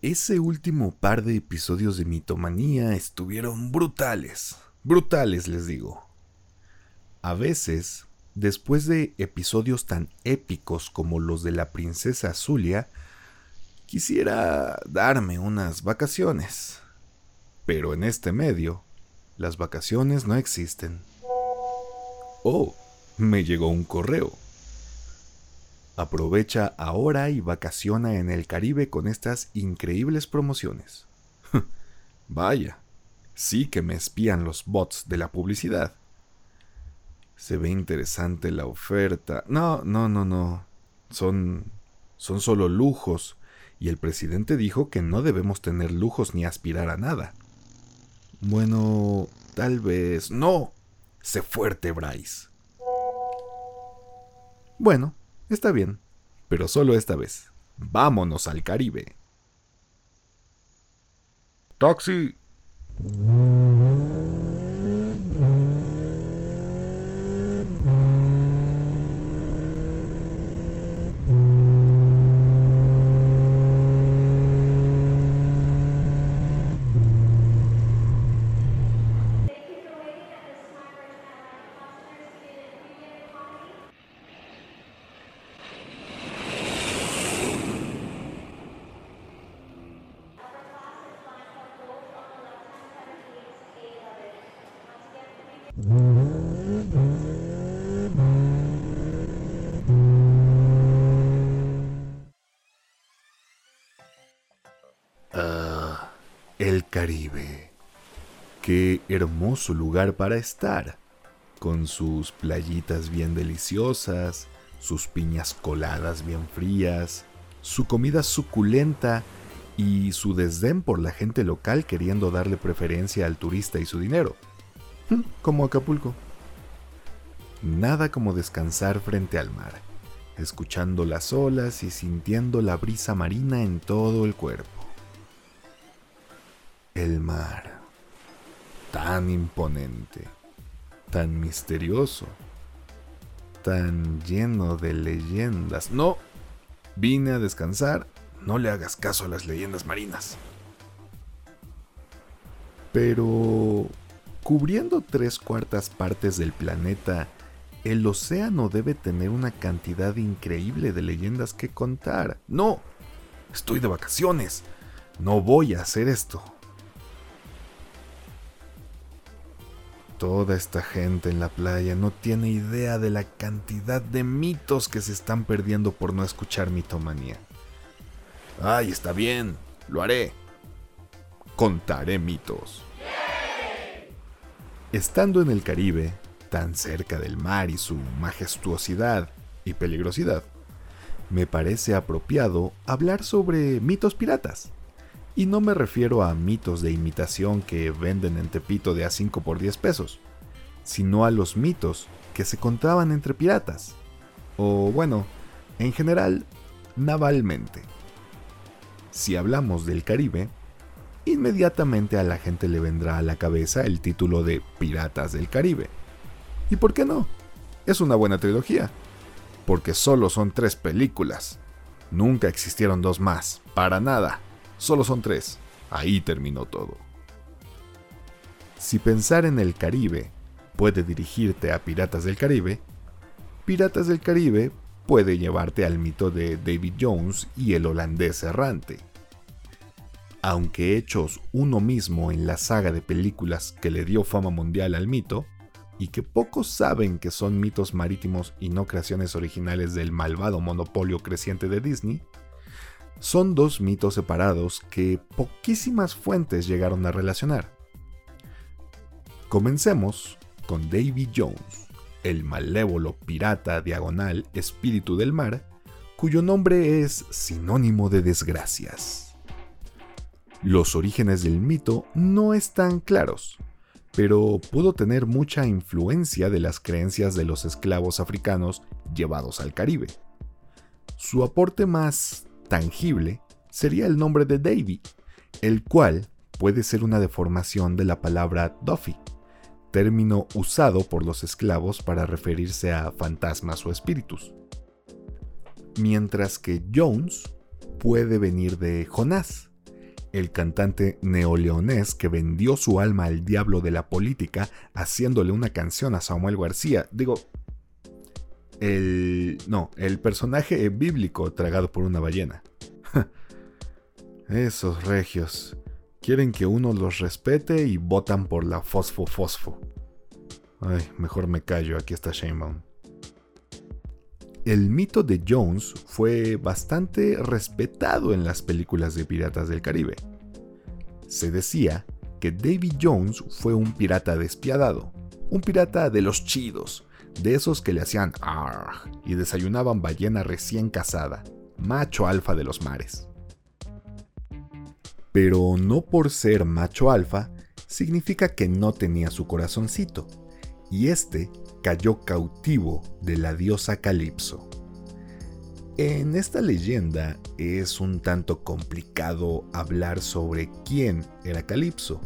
Ese último par de episodios de mitomanía estuvieron brutales. Brutales, les digo. A veces, después de episodios tan épicos como los de la princesa Zulia, quisiera darme unas vacaciones. Pero en este medio, las vacaciones no existen. Oh, me llegó un correo. Aprovecha ahora y vacaciona en el Caribe con estas increíbles promociones. Vaya, sí que me espían los bots de la publicidad. Se ve interesante la oferta. No, no, no, no. Son son solo lujos y el presidente dijo que no debemos tener lujos ni aspirar a nada. Bueno, tal vez. No. Sé fuerte, Bryce. Bueno, Está bien, pero solo esta vez. Vámonos al Caribe. Taxi. Ah, el Caribe. Qué hermoso lugar para estar, con sus playitas bien deliciosas, sus piñas coladas bien frías, su comida suculenta y su desdén por la gente local queriendo darle preferencia al turista y su dinero. Como Acapulco. Nada como descansar frente al mar, escuchando las olas y sintiendo la brisa marina en todo el cuerpo. El mar, tan imponente, tan misterioso, tan lleno de leyendas. No, vine a descansar, no le hagas caso a las leyendas marinas. Pero Cubriendo tres cuartas partes del planeta, el océano debe tener una cantidad increíble de leyendas que contar. No, estoy de vacaciones. No voy a hacer esto. Toda esta gente en la playa no tiene idea de la cantidad de mitos que se están perdiendo por no escuchar mitomanía. Ay, está bien, lo haré. Contaré mitos. Estando en el Caribe, tan cerca del mar y su majestuosidad y peligrosidad, me parece apropiado hablar sobre mitos piratas. Y no me refiero a mitos de imitación que venden en Tepito de a 5 por 10 pesos, sino a los mitos que se contaban entre piratas. O bueno, en general, navalmente. Si hablamos del Caribe, inmediatamente a la gente le vendrá a la cabeza el título de Piratas del Caribe. ¿Y por qué no? Es una buena trilogía. Porque solo son tres películas. Nunca existieron dos más, para nada. Solo son tres. Ahí terminó todo. Si pensar en el Caribe puede dirigirte a Piratas del Caribe, Piratas del Caribe puede llevarte al mito de David Jones y el holandés errante aunque hechos uno mismo en la saga de películas que le dio fama mundial al mito, y que pocos saben que son mitos marítimos y no creaciones originales del malvado monopolio creciente de Disney, son dos mitos separados que poquísimas fuentes llegaron a relacionar. Comencemos con Davy Jones, el malévolo pirata diagonal espíritu del mar, cuyo nombre es sinónimo de desgracias. Los orígenes del mito no están claros, pero pudo tener mucha influencia de las creencias de los esclavos africanos llevados al Caribe. Su aporte más tangible sería el nombre de Davy, el cual puede ser una deformación de la palabra Duffy, término usado por los esclavos para referirse a fantasmas o espíritus. Mientras que Jones puede venir de Jonás, el cantante neoleonés que vendió su alma al diablo de la política haciéndole una canción a Samuel García. Digo, el... no, el personaje bíblico tragado por una ballena. Esos regios quieren que uno los respete y votan por la fosfo fosfo. Ay, mejor me callo, aquí está Shanebaum. El mito de Jones fue bastante respetado en las películas de Piratas del Caribe. Se decía que Davy Jones fue un pirata despiadado, un pirata de los chidos, de esos que le hacían arg y desayunaban ballena recién casada, macho alfa de los mares. Pero no por ser macho alfa significa que no tenía su corazoncito, y este cayó cautivo de la diosa Calipso. En esta leyenda es un tanto complicado hablar sobre quién era Calipso.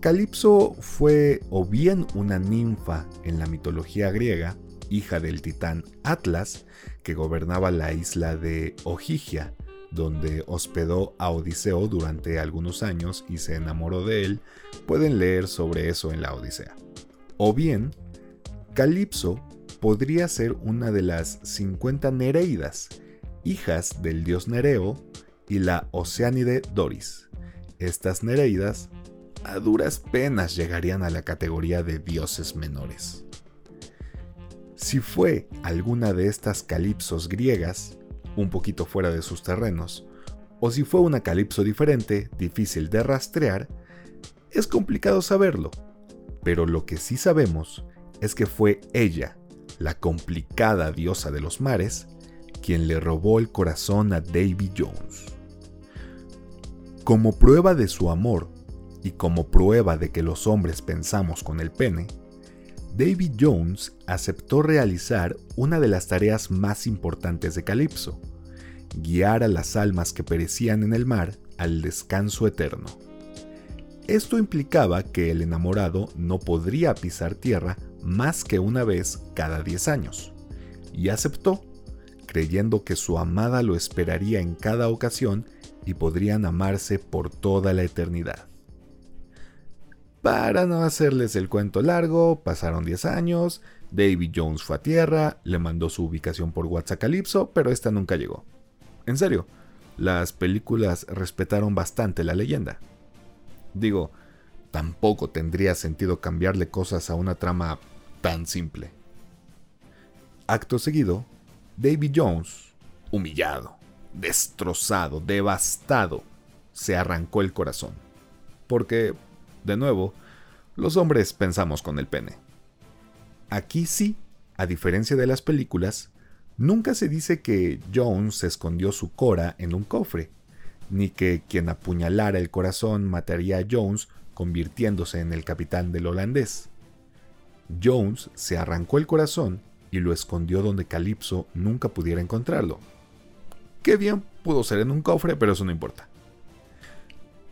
Calipso fue o bien una ninfa en la mitología griega, hija del titán Atlas, que gobernaba la isla de Ojigia, donde hospedó a Odiseo durante algunos años y se enamoró de él, pueden leer sobre eso en la Odisea. O bien, Calipso podría ser una de las 50 Nereidas, hijas del dios Nereo y la Oceánide Doris. Estas Nereidas a duras penas llegarían a la categoría de dioses menores. Si fue alguna de estas calipsos griegas, un poquito fuera de sus terrenos, o si fue una calipso diferente, difícil de rastrear, es complicado saberlo, pero lo que sí sabemos es que fue ella la complicada diosa de los mares, quien le robó el corazón a Davy Jones. Como prueba de su amor y como prueba de que los hombres pensamos con el pene, Davy Jones aceptó realizar una de las tareas más importantes de Calipso, guiar a las almas que perecían en el mar al descanso eterno. Esto implicaba que el enamorado no podría pisar tierra más que una vez cada 10 años, y aceptó, creyendo que su amada lo esperaría en cada ocasión y podrían amarse por toda la eternidad. Para no hacerles el cuento largo, pasaron 10 años, David Jones fue a tierra, le mandó su ubicación por WhatsApp Calypso, pero esta nunca llegó. En serio, las películas respetaron bastante la leyenda. Digo, tampoco tendría sentido cambiarle cosas a una trama tan simple. Acto seguido, David Jones, humillado, destrozado, devastado, se arrancó el corazón. Porque, de nuevo, los hombres pensamos con el pene. Aquí sí, a diferencia de las películas, nunca se dice que Jones escondió su cora en un cofre, ni que quien apuñalara el corazón mataría a Jones convirtiéndose en el capitán del holandés. Jones se arrancó el corazón y lo escondió donde Calypso nunca pudiera encontrarlo. Qué bien pudo ser en un cofre, pero eso no importa.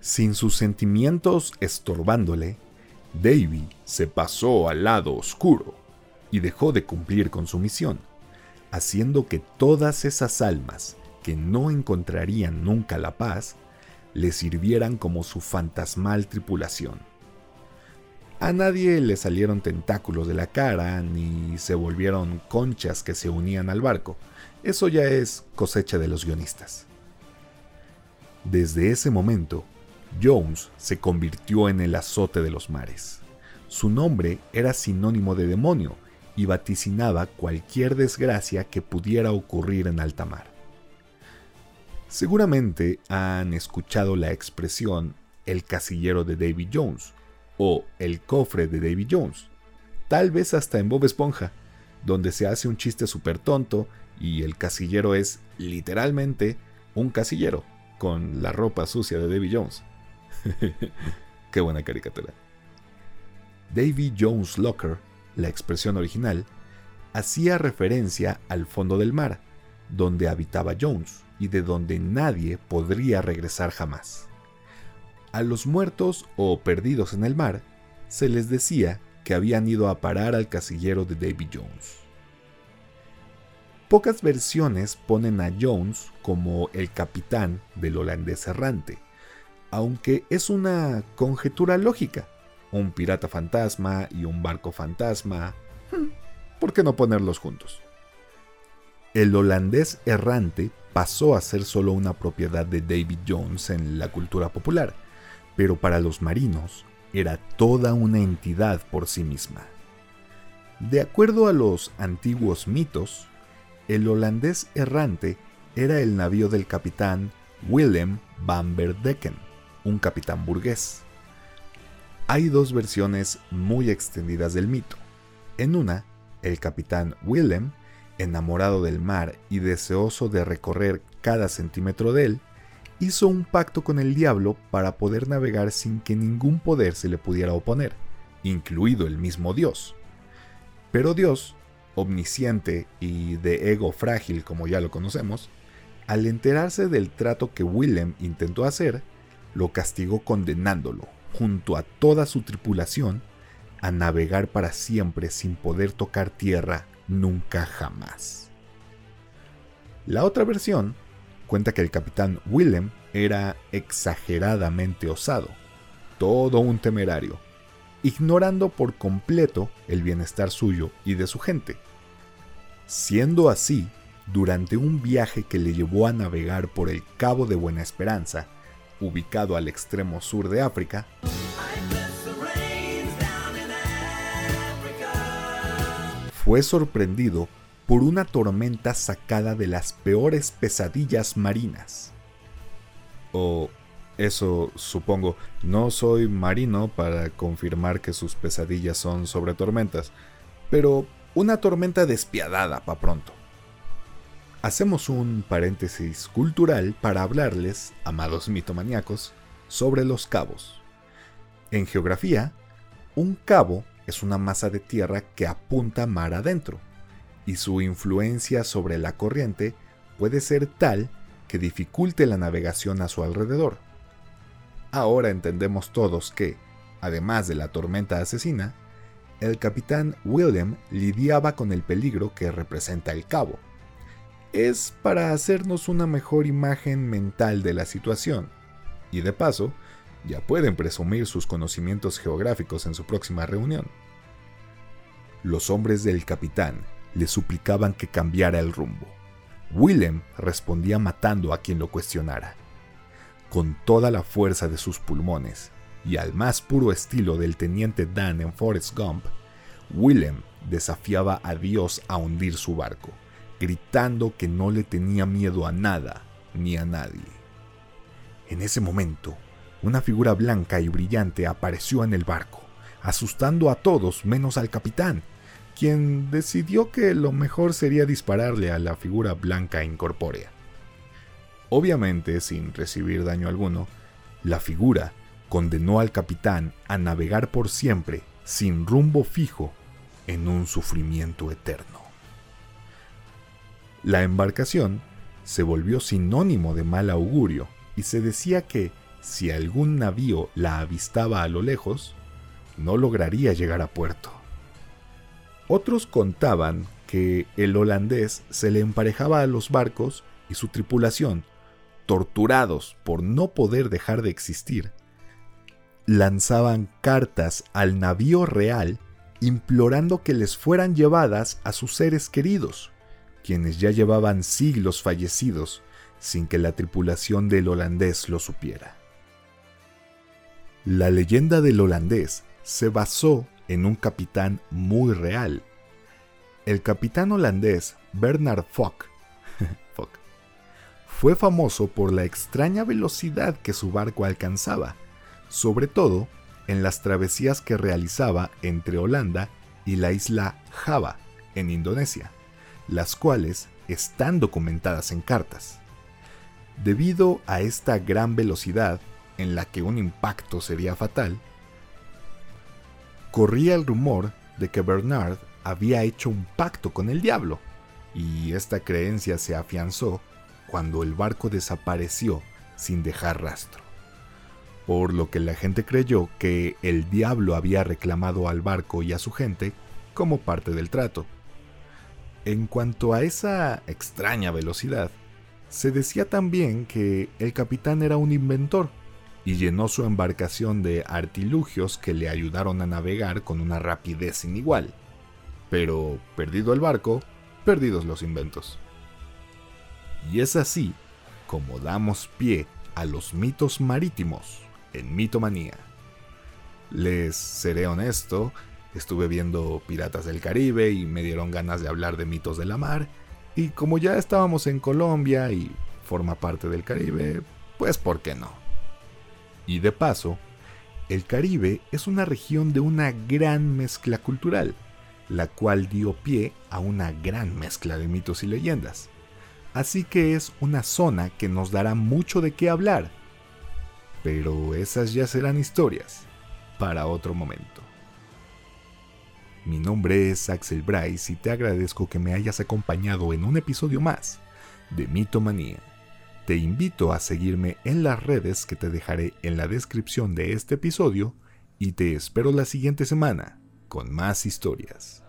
Sin sus sentimientos estorbándole, Davy se pasó al lado oscuro y dejó de cumplir con su misión, haciendo que todas esas almas que no encontrarían nunca la paz le sirvieran como su fantasmal tripulación. A nadie le salieron tentáculos de la cara ni se volvieron conchas que se unían al barco. Eso ya es cosecha de los guionistas. Desde ese momento, Jones se convirtió en el azote de los mares. Su nombre era sinónimo de demonio y vaticinaba cualquier desgracia que pudiera ocurrir en alta mar. Seguramente han escuchado la expresión el casillero de Davy Jones, o El cofre de Davy Jones, tal vez hasta en Bob Esponja, donde se hace un chiste súper tonto y el casillero es literalmente un casillero con la ropa sucia de Davy Jones. Qué buena caricatura. Davy Jones Locker, la expresión original, hacía referencia al fondo del mar, donde habitaba Jones y de donde nadie podría regresar jamás. A los muertos o perdidos en el mar se les decía que habían ido a parar al casillero de Davy Jones. Pocas versiones ponen a Jones como el capitán del holandés errante, aunque es una conjetura lógica. Un pirata fantasma y un barco fantasma. Hmm, ¿Por qué no ponerlos juntos? El holandés errante pasó a ser solo una propiedad de David Jones en la cultura popular, pero para los marinos era toda una entidad por sí misma. De acuerdo a los antiguos mitos, el holandés errante era el navío del capitán Willem van Verdecken, un capitán burgués. Hay dos versiones muy extendidas del mito. En una, el capitán Willem, enamorado del mar y deseoso de recorrer cada centímetro de él, hizo un pacto con el diablo para poder navegar sin que ningún poder se le pudiera oponer, incluido el mismo Dios. Pero Dios, omnisciente y de ego frágil como ya lo conocemos, al enterarse del trato que Willem intentó hacer, lo castigó condenándolo, junto a toda su tripulación, a navegar para siempre sin poder tocar tierra nunca jamás. La otra versión cuenta que el capitán Willem era exageradamente osado, todo un temerario, ignorando por completo el bienestar suyo y de su gente. Siendo así, durante un viaje que le llevó a navegar por el Cabo de Buena Esperanza, ubicado al extremo sur de África, fue sorprendido por una tormenta sacada de las peores pesadillas marinas. O eso supongo, no soy marino para confirmar que sus pesadillas son sobre tormentas, pero una tormenta despiadada pa' pronto. Hacemos un paréntesis cultural para hablarles, amados mitomaníacos, sobre los cabos. En geografía, un cabo es una masa de tierra que apunta mar adentro, y su influencia sobre la corriente puede ser tal que dificulte la navegación a su alrededor. Ahora entendemos todos que, además de la tormenta asesina, el capitán William lidiaba con el peligro que representa el cabo. Es para hacernos una mejor imagen mental de la situación, y de paso, ya pueden presumir sus conocimientos geográficos en su próxima reunión. Los hombres del capitán le suplicaban que cambiara el rumbo. Willem respondía matando a quien lo cuestionara. Con toda la fuerza de sus pulmones y al más puro estilo del teniente Dan en Forrest Gump, Willem desafiaba a Dios a hundir su barco, gritando que no le tenía miedo a nada ni a nadie. En ese momento, una figura blanca y brillante apareció en el barco, asustando a todos menos al capitán, quien decidió que lo mejor sería dispararle a la figura blanca incorpórea. Obviamente, sin recibir daño alguno, la figura condenó al capitán a navegar por siempre, sin rumbo fijo, en un sufrimiento eterno. La embarcación se volvió sinónimo de mal augurio y se decía que si algún navío la avistaba a lo lejos, no lograría llegar a puerto. Otros contaban que el holandés se le emparejaba a los barcos y su tripulación, torturados por no poder dejar de existir, lanzaban cartas al navío real implorando que les fueran llevadas a sus seres queridos, quienes ya llevaban siglos fallecidos sin que la tripulación del holandés lo supiera. La leyenda del holandés se basó en un capitán muy real. El capitán holandés Bernard Fock, fue famoso por la extraña velocidad que su barco alcanzaba, sobre todo en las travesías que realizaba entre Holanda y la isla Java, en Indonesia, las cuales están documentadas en cartas. Debido a esta gran velocidad, en la que un impacto sería fatal, corría el rumor de que Bernard había hecho un pacto con el diablo, y esta creencia se afianzó cuando el barco desapareció sin dejar rastro, por lo que la gente creyó que el diablo había reclamado al barco y a su gente como parte del trato. En cuanto a esa extraña velocidad, se decía también que el capitán era un inventor, y llenó su embarcación de artilugios que le ayudaron a navegar con una rapidez sin igual. Pero, perdido el barco, perdidos los inventos. Y es así como damos pie a los mitos marítimos en Mitomanía. Les seré honesto, estuve viendo Piratas del Caribe y me dieron ganas de hablar de mitos de la mar, y como ya estábamos en Colombia y forma parte del Caribe, pues ¿por qué no? Y de paso, el Caribe es una región de una gran mezcla cultural, la cual dio pie a una gran mezcla de mitos y leyendas. Así que es una zona que nos dará mucho de qué hablar. Pero esas ya serán historias para otro momento. Mi nombre es Axel Bryce y te agradezco que me hayas acompañado en un episodio más de Mitomanía. Te invito a seguirme en las redes que te dejaré en la descripción de este episodio y te espero la siguiente semana con más historias.